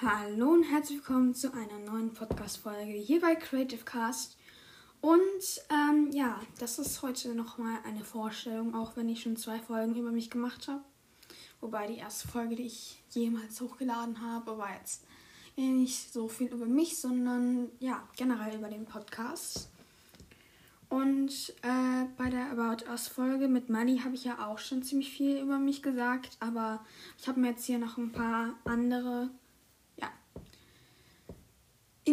Hallo und herzlich willkommen zu einer neuen Podcast-Folge hier bei Creative Cast. Und ähm, ja, das ist heute nochmal eine Vorstellung, auch wenn ich schon zwei Folgen über mich gemacht habe. Wobei die erste Folge, die ich jemals hochgeladen habe, war jetzt nicht so viel über mich, sondern ja, generell über den Podcast. Und äh, bei der About Us Folge mit Money habe ich ja auch schon ziemlich viel über mich gesagt, aber ich habe mir jetzt hier noch ein paar andere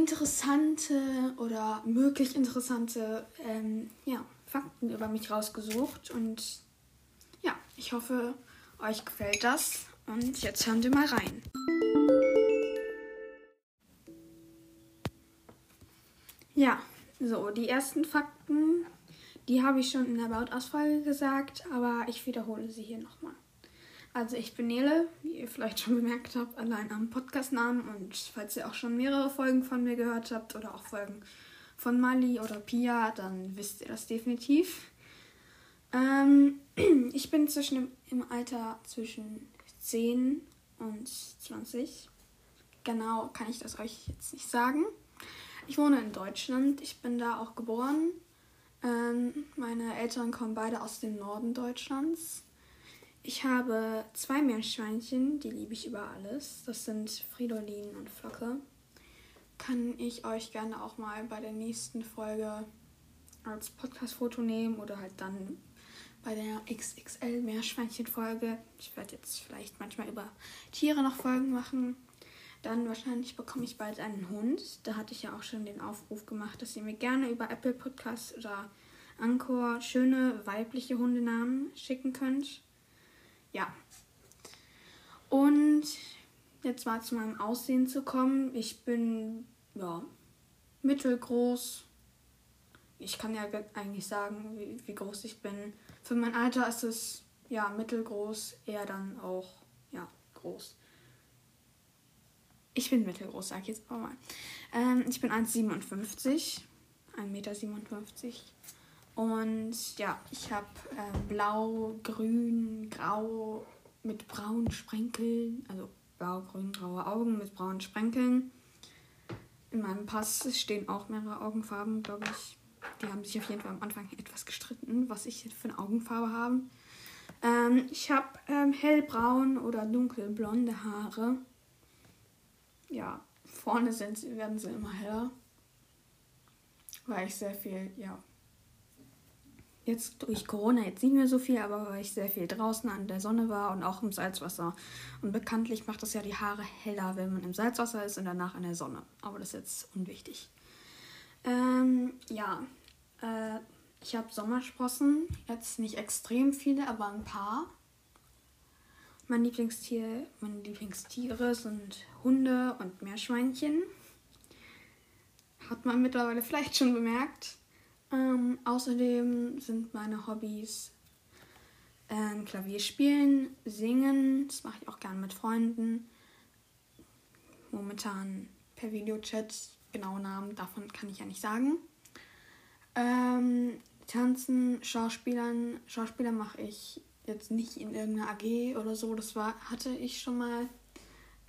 interessante oder möglich interessante ähm, ja, Fakten über mich rausgesucht. Und ja, ich hoffe, euch gefällt das. Und jetzt hören wir mal rein. Ja, so, die ersten Fakten, die habe ich schon in der Bautausfolge gesagt, aber ich wiederhole sie hier nochmal. Also ich bin Nele, wie ihr vielleicht schon bemerkt habt, allein am Podcastnamen und falls ihr auch schon mehrere Folgen von mir gehört habt oder auch Folgen von Mali oder Pia, dann wisst ihr das definitiv. Ähm, ich bin zwischen im Alter zwischen 10 und 20. Genau kann ich das euch jetzt nicht sagen. Ich wohne in Deutschland, ich bin da auch geboren. Ähm, meine Eltern kommen beide aus dem Norden Deutschlands. Ich habe zwei Meerschweinchen, die liebe ich über alles. Das sind Fridolin und Flocke. Kann ich euch gerne auch mal bei der nächsten Folge als Podcast-Foto nehmen oder halt dann bei der XXL Meerschweinchen-Folge. Ich werde jetzt vielleicht manchmal über Tiere noch Folgen machen. Dann wahrscheinlich bekomme ich bald einen Hund. Da hatte ich ja auch schon den Aufruf gemacht, dass ihr mir gerne über Apple Podcasts oder Anchor schöne weibliche Hundenamen schicken könnt. Ja. Und jetzt mal zu meinem Aussehen zu kommen. Ich bin, ja, mittelgroß. Ich kann ja eigentlich sagen, wie, wie groß ich bin. Für mein Alter ist es, ja, mittelgroß, eher dann auch, ja, groß. Ich bin mittelgroß, sag ich jetzt auch mal. Ähm, ich bin 1,57. 1,57 Meter. Und ja, ich habe äh, blau, grün, grau mit braunen Sprenkeln, also blau, grün, graue Augen mit braunen Sprenkeln. In meinem Pass stehen auch mehrere Augenfarben, glaube ich. Die haben sich auf jeden Fall am Anfang etwas gestritten, was ich für eine Augenfarbe habe. Ähm, ich habe ähm, hellbraun oder dunkelblonde Haare. Ja, vorne sind, werden sie immer heller. Weil ich sehr viel, ja, jetzt durch Corona jetzt nicht mehr so viel, aber weil ich sehr viel draußen an der Sonne war und auch im Salzwasser. Und bekanntlich macht das ja die Haare heller, wenn man im Salzwasser ist und danach an der Sonne. Aber das ist jetzt unwichtig. Ähm, ja, äh, ich habe Sommersprossen. Jetzt nicht extrem viele, aber ein paar. Mein Lieblingstier, meine Lieblingstiere sind Hunde und Meerschweinchen. Hat man mittlerweile vielleicht schon bemerkt. Ähm, außerdem sind meine Hobbys ähm, Klavierspielen, Singen, das mache ich auch gerne mit Freunden. Momentan per Videochat, genaue Namen davon kann ich ja nicht sagen. Ähm, Tanzen, Schauspielern, Schauspieler mache ich jetzt nicht in irgendeiner AG oder so, das war, hatte ich schon mal.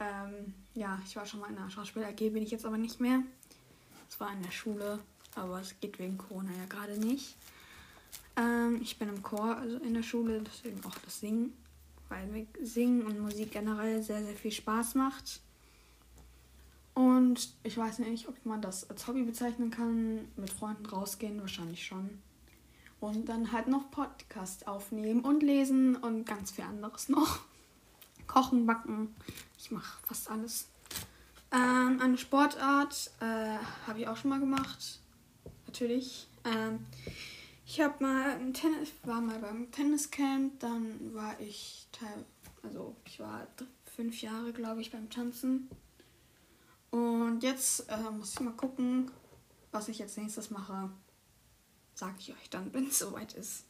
Ähm, ja, ich war schon mal in einer Schauspiel-AG, bin ich jetzt aber nicht mehr. Das war in der Schule aber es geht wegen Corona ja gerade nicht. Ähm, ich bin im Chor, also in der Schule, deswegen auch das Singen, weil mir Singen und Musik generell sehr, sehr viel Spaß macht. Und ich weiß nicht, ob man das als Hobby bezeichnen kann. Mit Freunden rausgehen, wahrscheinlich schon. Und dann halt noch Podcast aufnehmen und lesen und ganz viel anderes noch. Kochen, backen. Ich mache fast alles. Ähm, eine Sportart äh, habe ich auch schon mal gemacht natürlich. Ähm, ich habe mal Tennis, war mal beim Tenniscamp, dann war ich teil, also ich war fünf Jahre, glaube ich, beim Tanzen. Und jetzt äh, muss ich mal gucken, was ich jetzt nächstes mache. Sage ich euch dann, wenn es soweit ist.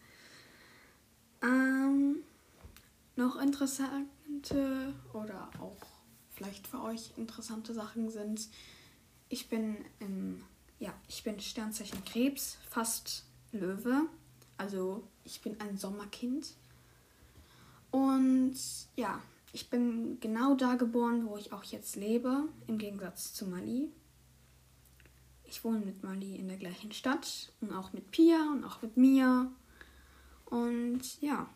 Ähm, noch interessante oder auch vielleicht für euch interessante Sachen sind, ich bin im ja, ich bin Sternzeichen Krebs, fast Löwe. Also ich bin ein Sommerkind. Und ja, ich bin genau da geboren, wo ich auch jetzt lebe, im Gegensatz zu Mali. Ich wohne mit Mali in der gleichen Stadt und auch mit Pia und auch mit Mia. Und ja,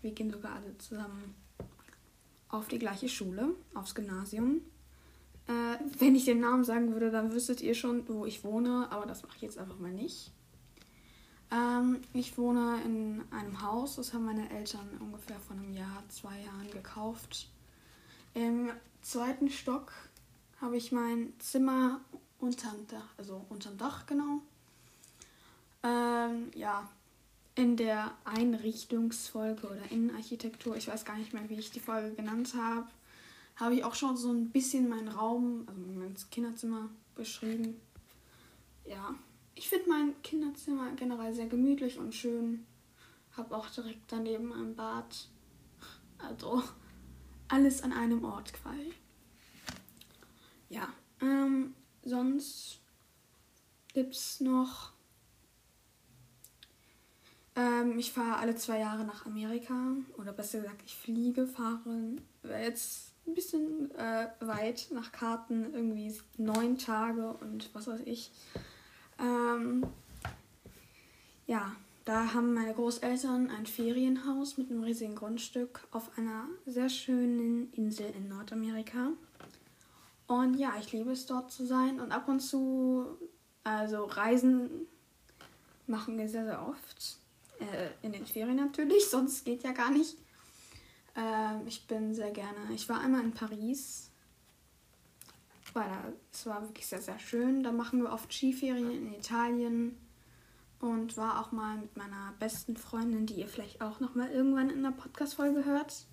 wir gehen sogar alle zusammen auf die gleiche Schule, aufs Gymnasium. Äh, wenn ich den Namen sagen würde, dann wüsstet ihr schon, wo ich wohne, aber das mache ich jetzt einfach mal nicht. Ähm, ich wohne in einem Haus, das haben meine Eltern ungefähr vor einem Jahr, zwei Jahren gekauft. Im zweiten Stock habe ich mein Zimmer unterm Dach, also unterm Dach genau. Ähm, ja, in der Einrichtungsfolge oder Innenarchitektur, ich weiß gar nicht mehr, wie ich die Folge genannt habe, habe ich auch schon so ein bisschen meinen Raum, also mein Kinderzimmer beschrieben. Ja, ich finde mein Kinderzimmer generell sehr gemütlich und schön. Habe auch direkt daneben ein Bad. Also alles an einem Ort quasi. Ja, ähm, sonst gibt es noch. Ähm, ich fahre alle zwei Jahre nach Amerika. Oder besser gesagt, ich fliege, fahre jetzt ein bisschen äh, weit nach Karten, irgendwie neun Tage und was weiß ich. Ähm, ja, da haben meine Großeltern ein Ferienhaus mit einem riesigen Grundstück auf einer sehr schönen Insel in Nordamerika. Und ja, ich liebe es dort zu sein und ab und zu, also Reisen machen wir sehr, sehr oft. Äh, in den Ferien natürlich, sonst geht ja gar nicht. Äh, ich bin sehr gerne, ich war einmal in Paris weil es war wirklich sehr, sehr schön. Da machen wir oft Skiferien in Italien und war auch mal mit meiner besten Freundin, die ihr vielleicht auch noch mal irgendwann in der Podcast-Folge hört.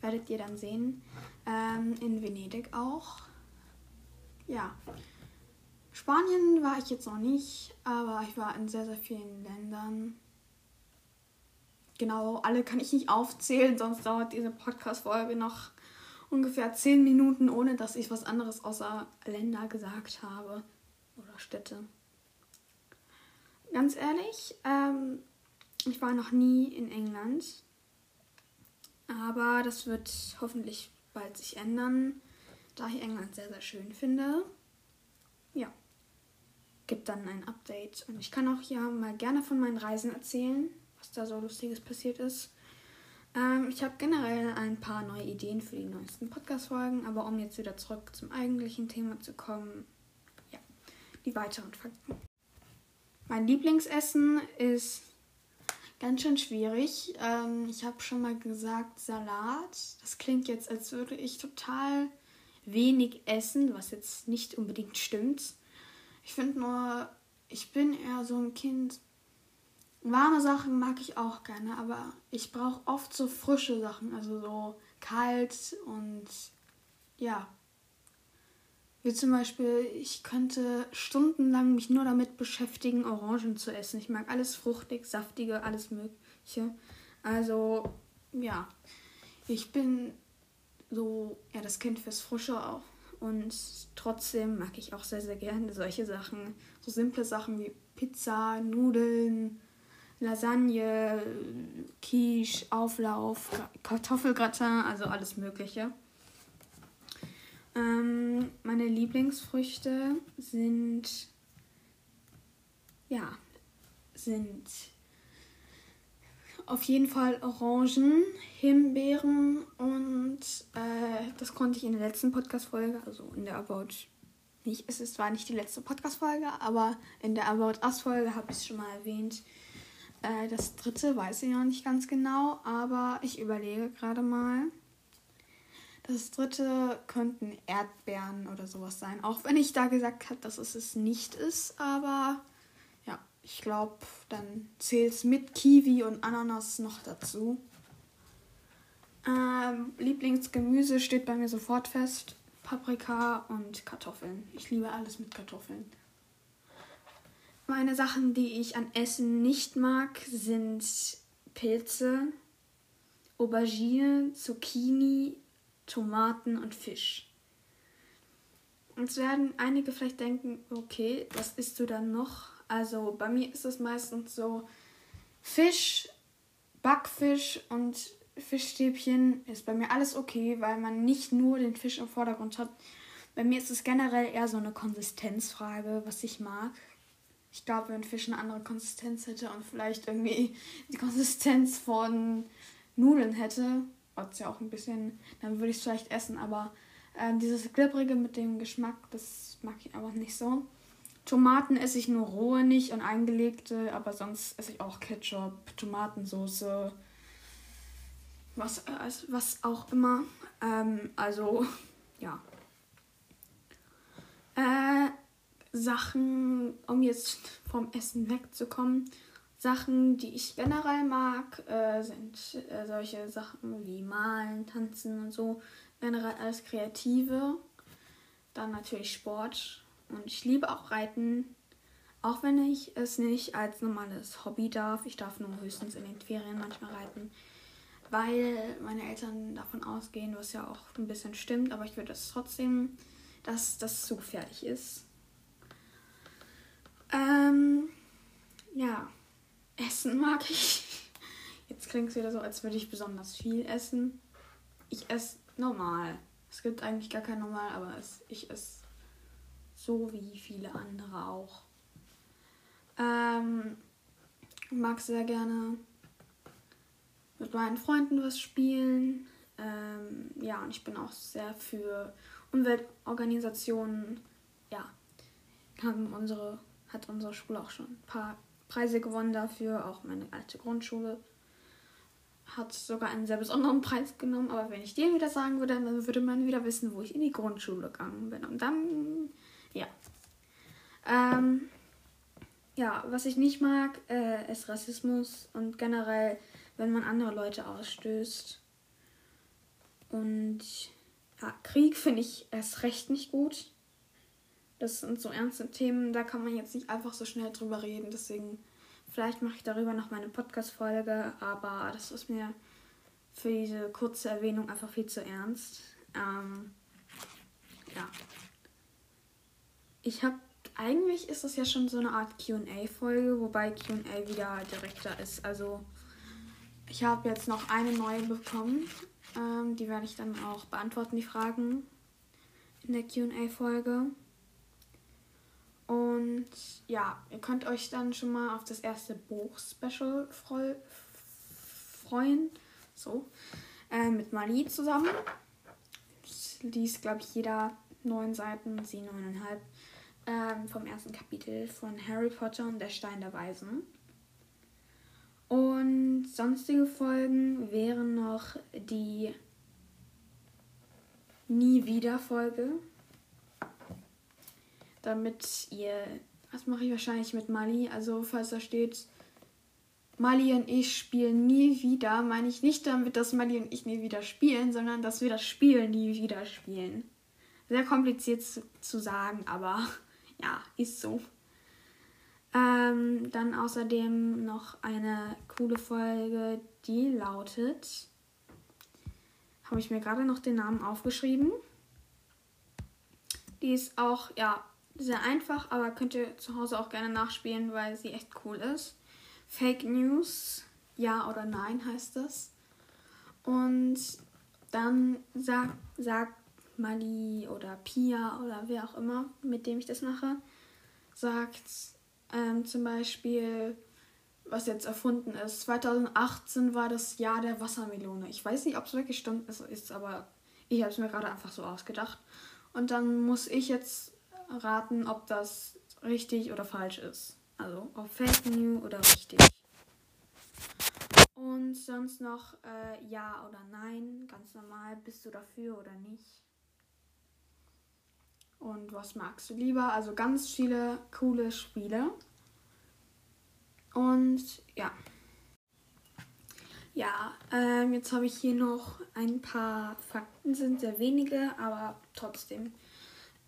Werdet ihr dann sehen. Ähm, in Venedig auch. Ja. Spanien war ich jetzt noch nicht, aber ich war in sehr, sehr vielen Ländern. Genau, alle kann ich nicht aufzählen, sonst dauert diese Podcast-Folge noch ungefähr zehn Minuten, ohne dass ich was anderes außer Länder gesagt habe oder Städte. Ganz ehrlich, ähm, ich war noch nie in England, aber das wird hoffentlich bald sich ändern, da ich England sehr, sehr schön finde. Ja, gibt dann ein Update und ich kann auch ja mal gerne von meinen Reisen erzählen, was da so lustiges passiert ist. Ähm, ich habe generell ein paar neue Ideen für die neuesten Podcast-Folgen, aber um jetzt wieder zurück zum eigentlichen Thema zu kommen, ja, die weiteren Fakten. Mein Lieblingsessen ist ganz schön schwierig. Ähm, ich habe schon mal gesagt Salat. Das klingt jetzt, als würde ich total wenig essen, was jetzt nicht unbedingt stimmt. Ich finde nur, ich bin eher so ein Kind, Warme Sachen mag ich auch gerne, aber ich brauche oft so frische Sachen, also so kalt und ja. Wie zum Beispiel, ich könnte stundenlang mich nur damit beschäftigen, Orangen zu essen. Ich mag alles fruchtig, saftige, alles Mögliche. Also, ja. Ich bin so, ja, das Kind fürs Frische auch. Und trotzdem mag ich auch sehr, sehr gerne solche Sachen. So simple Sachen wie Pizza, Nudeln, Lasagne, Quiche, Auflauf, Kartoffelgratin, also alles Mögliche. Ähm, meine Lieblingsfrüchte sind ja sind auf jeden Fall Orangen, Himbeeren und äh, das konnte ich in der letzten Podcast-Folge, also in der About nicht, es ist zwar nicht die letzte Podcast-Folge, aber in der About Us-Folge habe ich es schon mal erwähnt. Äh, das dritte weiß ich noch nicht ganz genau, aber ich überlege gerade mal. Das dritte könnten Erdbeeren oder sowas sein. Auch wenn ich da gesagt habe, dass es es nicht ist, aber ja, ich glaube, dann zählt es mit Kiwi und Ananas noch dazu. Ähm, Lieblingsgemüse steht bei mir sofort fest. Paprika und Kartoffeln. Ich liebe alles mit Kartoffeln. Meine Sachen, die ich an Essen nicht mag, sind Pilze, Aubergine, Zucchini, Tomaten und Fisch. Jetzt werden einige vielleicht denken, okay, was isst du dann noch? Also bei mir ist es meistens so Fisch, Backfisch und Fischstäbchen ist bei mir alles okay, weil man nicht nur den Fisch im Vordergrund hat. Bei mir ist es generell eher so eine Konsistenzfrage, was ich mag. Ich glaube, wenn Fisch eine andere Konsistenz hätte und vielleicht irgendwie die Konsistenz von Nudeln hätte, was ja auch ein bisschen, dann würde ich es vielleicht essen, aber äh, dieses Glibbrige mit dem Geschmack, das mag ich einfach nicht so. Tomaten esse ich nur rohe nicht und eingelegte, aber sonst esse ich auch Ketchup, Tomatensauce, was, äh, was auch immer. Ähm, also, ja. Äh, Sachen, um jetzt vom Essen wegzukommen. Sachen, die ich generell mag, äh, sind äh, solche Sachen wie Malen, Tanzen und so. Generell alles Kreative. Dann natürlich Sport. Und ich liebe auch Reiten. Auch wenn ich es nicht als normales Hobby darf. Ich darf nur höchstens in den Ferien manchmal reiten. Weil meine Eltern davon ausgehen, was ja auch ein bisschen stimmt. Aber ich würde es trotzdem, dass das zu gefährlich ist. Ähm, ja, Essen mag ich. Jetzt klingt es wieder so, als würde ich besonders viel essen. Ich esse normal. Es gibt eigentlich gar kein Normal, aber es, ich esse so wie viele andere auch. Ähm, mag sehr gerne mit meinen Freunden was spielen. Ähm, ja, und ich bin auch sehr für Umweltorganisationen. Ja, haben unsere, hat unsere Schule auch schon ein paar Preise gewonnen dafür. Auch meine alte Grundschule hat sogar einen sehr besonderen Preis genommen. Aber wenn ich den wieder sagen würde, dann würde man wieder wissen, wo ich in die Grundschule gegangen bin. Und dann, ja. Ähm, ja, was ich nicht mag, äh, ist Rassismus und generell, wenn man andere Leute ausstößt. Und ja, Krieg finde ich erst recht nicht gut. Das sind so ernste Themen, da kann man jetzt nicht einfach so schnell drüber reden. Deswegen, vielleicht mache ich darüber noch meine Podcast-Folge, aber das ist mir für diese kurze Erwähnung einfach viel zu ernst. Ähm, ja. Ich habe, eigentlich ist das ja schon so eine Art QA-Folge, wobei QA wieder direkter ist. Also, ich habe jetzt noch eine neue bekommen. Ähm, die werde ich dann auch beantworten, die Fragen in der QA-Folge. Und ja, ihr könnt euch dann schon mal auf das erste Buch-Special freu freuen. So. Äh, mit Mali zusammen. Ich liest, glaube ich, jeder neun Seiten, sie neuneinhalb. Ähm, vom ersten Kapitel von Harry Potter und der Stein der Weisen. Und sonstige Folgen wären noch die Nie wieder Folge damit ihr, das mache ich wahrscheinlich mit Mali, also falls da steht, Mali und ich spielen nie wieder, meine ich nicht damit, dass Mali und ich nie wieder spielen, sondern dass wir das Spiel nie wieder spielen. Sehr kompliziert zu, zu sagen, aber ja, ist so. Ähm, dann außerdem noch eine coole Folge, die lautet, habe ich mir gerade noch den Namen aufgeschrieben. Die ist auch, ja, sehr einfach, aber könnt ihr zu Hause auch gerne nachspielen, weil sie echt cool ist. Fake News, ja oder nein heißt das. Und dann sagt, sagt Mali oder Pia oder wer auch immer, mit dem ich das mache, sagt ähm, zum Beispiel, was jetzt erfunden ist. 2018 war das Jahr der Wassermelone. Ich weiß nicht, ob es wirklich stimmt ist, aber ich habe es mir gerade einfach so ausgedacht. Und dann muss ich jetzt raten, ob das richtig oder falsch ist. Also ob Fake News oder richtig. Und sonst noch äh, ja oder nein, ganz normal, bist du dafür oder nicht. Und was magst du lieber? Also ganz viele coole Spiele. Und ja. Ja, ähm, jetzt habe ich hier noch ein paar Fakten, sind sehr wenige, aber trotzdem.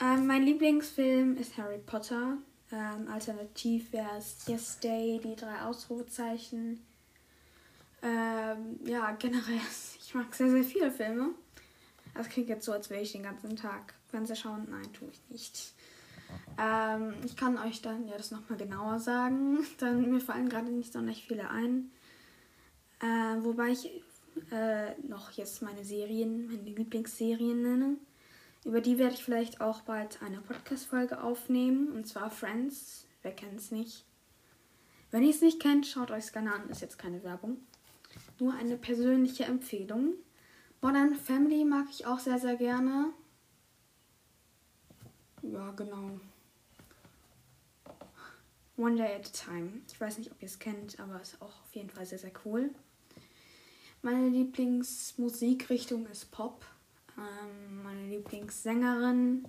Ähm, mein Lieblingsfilm ist Harry Potter. Ähm, alternativ wäre es Yes Day, die drei Ausrufezeichen. Ähm, ja, generell, ich mag sehr, sehr viele Filme. Das klingt jetzt so, als wäre ich den ganzen Tag Fernseher schauen. Nein, tue ich nicht. Ähm, ich kann euch dann ja das nochmal genauer sagen, denn mir fallen gerade nicht so nicht viele ein. Äh, wobei ich äh, noch jetzt meine Serien, meine Lieblingsserien nenne. Über die werde ich vielleicht auch bald eine Podcast-Folge aufnehmen. Und zwar Friends. Wer kennt es nicht? Wenn ihr es nicht kennt, schaut euch es gerne an. Ist jetzt keine Werbung. Nur eine persönliche Empfehlung. Modern Family mag ich auch sehr, sehr gerne. Ja, genau. One Day at a Time. Ich weiß nicht, ob ihr es kennt, aber ist auch auf jeden Fall sehr, sehr cool. Meine Lieblingsmusikrichtung ist Pop. Ähm, meine Lieblingssängerin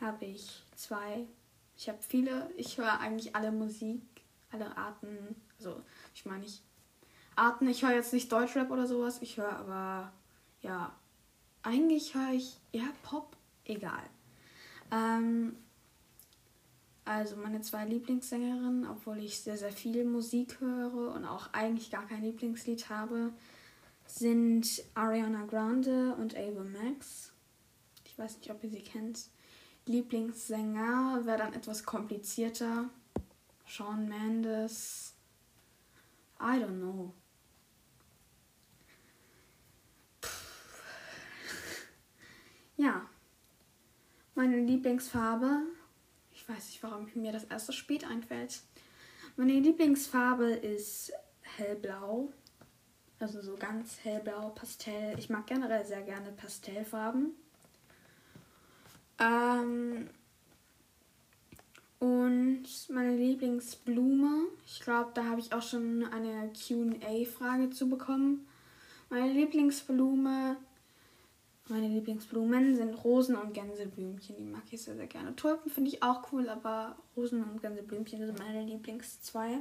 habe ich zwei. Ich habe viele. Ich höre eigentlich alle Musik, alle Arten. Also, ich meine nicht Arten. Ich höre jetzt nicht Deutschrap oder sowas. Ich höre aber, ja, eigentlich höre ich eher Pop. Egal. Ähm, also meine zwei Lieblingssängerinnen, obwohl ich sehr, sehr viel Musik höre und auch eigentlich gar kein Lieblingslied habe, sind Ariana Grande und Ava Max. Ich weiß nicht, ob ihr sie kennt. Lieblingssänger wäre dann etwas komplizierter. Shawn Mendes. I don't know. Ja. Meine Lieblingsfarbe. Ich weiß nicht, warum mir das erst so spät einfällt. Meine Lieblingsfarbe ist hellblau. Also so ganz hellblau, Pastell. Ich mag generell sehr gerne Pastellfarben. Ähm, und meine Lieblingsblume. Ich glaube, da habe ich auch schon eine QA-Frage zu bekommen. Meine Lieblingsblume, meine Lieblingsblumen sind Rosen und Gänseblümchen. Die mag ich sehr, sehr gerne. Tulpen finde ich auch cool, aber Rosen und Gänseblümchen sind meine Lieblings zwei.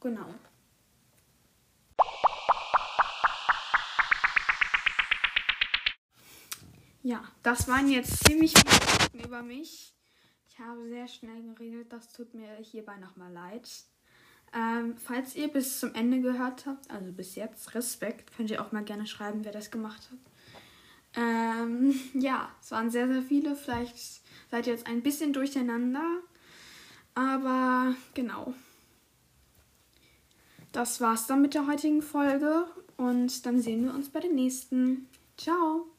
Genau. Ja, das waren jetzt ziemlich viele Fakten über mich. Ich habe sehr schnell geredet, das tut mir hierbei nochmal leid. Ähm, falls ihr bis zum Ende gehört habt, also bis jetzt, Respekt, könnt ihr auch mal gerne schreiben, wer das gemacht hat. Ähm, ja, es waren sehr, sehr viele. Vielleicht seid ihr jetzt ein bisschen durcheinander. Aber genau. Das war's dann mit der heutigen Folge und dann sehen wir uns bei der nächsten. Ciao!